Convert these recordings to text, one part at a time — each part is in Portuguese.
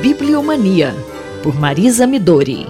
Bibliomania, por Marisa Midori.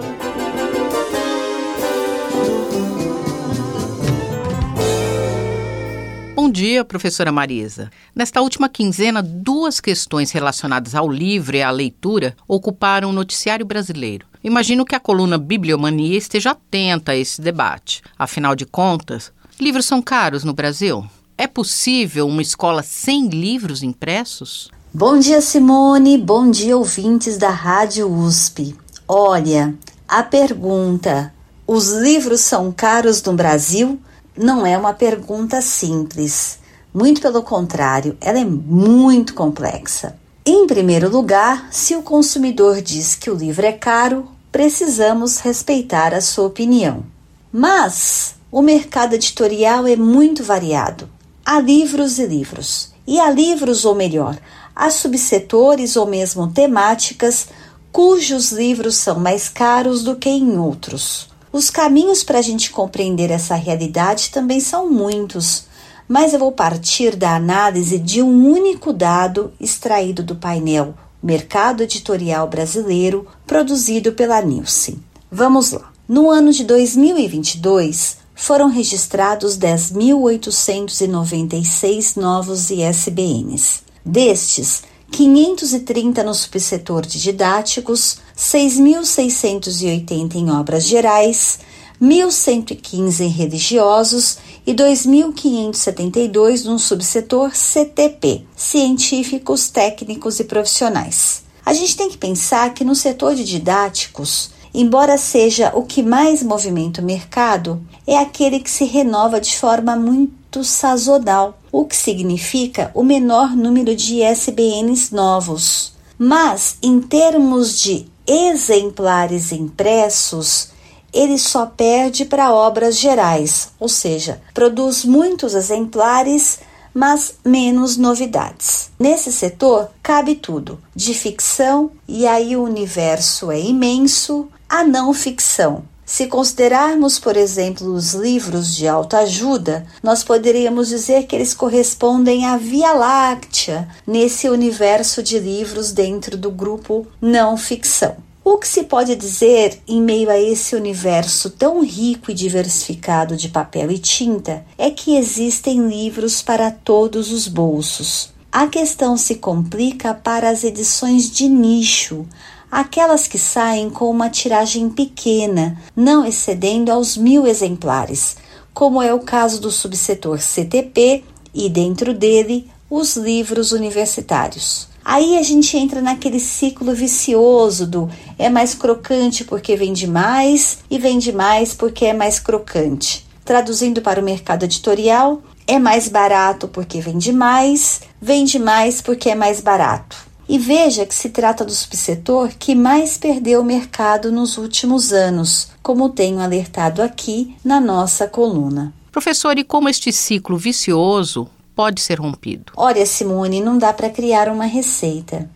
Bom dia, professora Marisa. Nesta última quinzena, duas questões relacionadas ao livro e à leitura ocuparam o noticiário brasileiro. Imagino que a coluna Bibliomania esteja atenta a esse debate. Afinal de contas, livros são caros no Brasil? É possível uma escola sem livros impressos? Bom dia, Simone. Bom dia, ouvintes da Rádio USP. Olha, a pergunta: os livros são caros no Brasil? Não é uma pergunta simples. Muito pelo contrário, ela é muito complexa. Em primeiro lugar, se o consumidor diz que o livro é caro, precisamos respeitar a sua opinião. Mas o mercado editorial é muito variado. Há livros e livros. E há livros, ou melhor, há subsetores ou mesmo temáticas cujos livros são mais caros do que em outros. Os caminhos para a gente compreender essa realidade também são muitos, mas eu vou partir da análise de um único dado extraído do painel Mercado Editorial Brasileiro, produzido pela Nielsen. Vamos lá. No ano de 2022, foram registrados 10.896 novos ISBNs. Destes, 530 no subsetor de didáticos, 6.680 em obras gerais, 1.115 em religiosos e 2.572 no subsetor CTP, científicos, técnicos e profissionais. A gente tem que pensar que no setor de didáticos, embora seja o que mais movimenta o mercado, é aquele que se renova de forma muito sazonal, o que significa o menor número de ISBNs novos. Mas, em termos de exemplares impressos, ele só perde para obras gerais, ou seja, produz muitos exemplares, mas menos novidades. Nesse setor cabe tudo, de ficção, e aí o universo é imenso, a não ficção. Se considerarmos, por exemplo, os livros de autoajuda, nós poderíamos dizer que eles correspondem à Via Láctea nesse universo de livros dentro do grupo não ficção. O que se pode dizer em meio a esse universo tão rico e diversificado de papel e tinta é que existem livros para todos os bolsos. A questão se complica para as edições de nicho, aquelas que saem com uma tiragem pequena, não excedendo aos mil exemplares, como é o caso do subsetor CTP e, dentro dele, os livros universitários. Aí a gente entra naquele ciclo vicioso do é mais crocante porque vende mais e vende mais porque é mais crocante. Traduzindo para o mercado editorial, é mais barato porque vende mais, vende mais porque é mais barato. E veja que se trata do subsetor que mais perdeu o mercado nos últimos anos, como tenho alertado aqui na nossa coluna. Professor, e como este ciclo vicioso pode ser rompido? Olha, Simone, não dá para criar uma receita.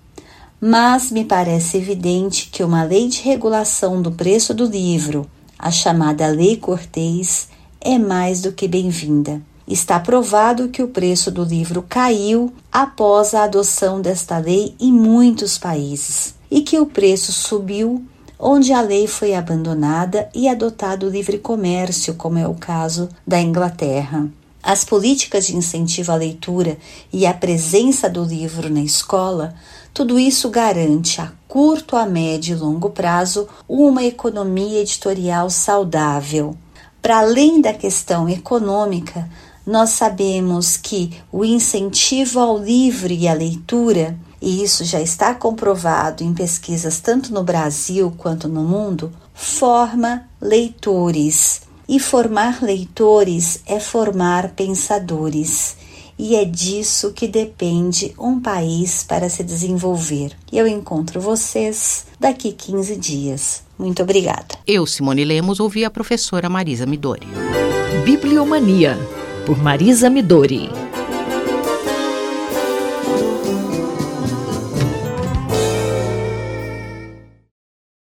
Mas me parece evidente que uma lei de regulação do preço do livro, a chamada Lei Cortês, é mais do que bem-vinda. Está provado que o preço do livro caiu após a adoção desta lei em muitos países e que o preço subiu onde a lei foi abandonada e adotado o livre comércio, como é o caso da Inglaterra. As políticas de incentivo à leitura e a presença do livro na escola, tudo isso garante a curto, a médio e longo prazo uma economia editorial saudável. Para além da questão econômica, nós sabemos que o incentivo ao livro e à leitura, e isso já está comprovado em pesquisas tanto no Brasil quanto no mundo, forma leitores e formar leitores é formar pensadores. E é disso que depende um país para se desenvolver. Eu encontro vocês daqui 15 dias. Muito obrigada. Eu, Simone Lemos, ouvi a professora Marisa Midori. Bibliomania, por Marisa Midori.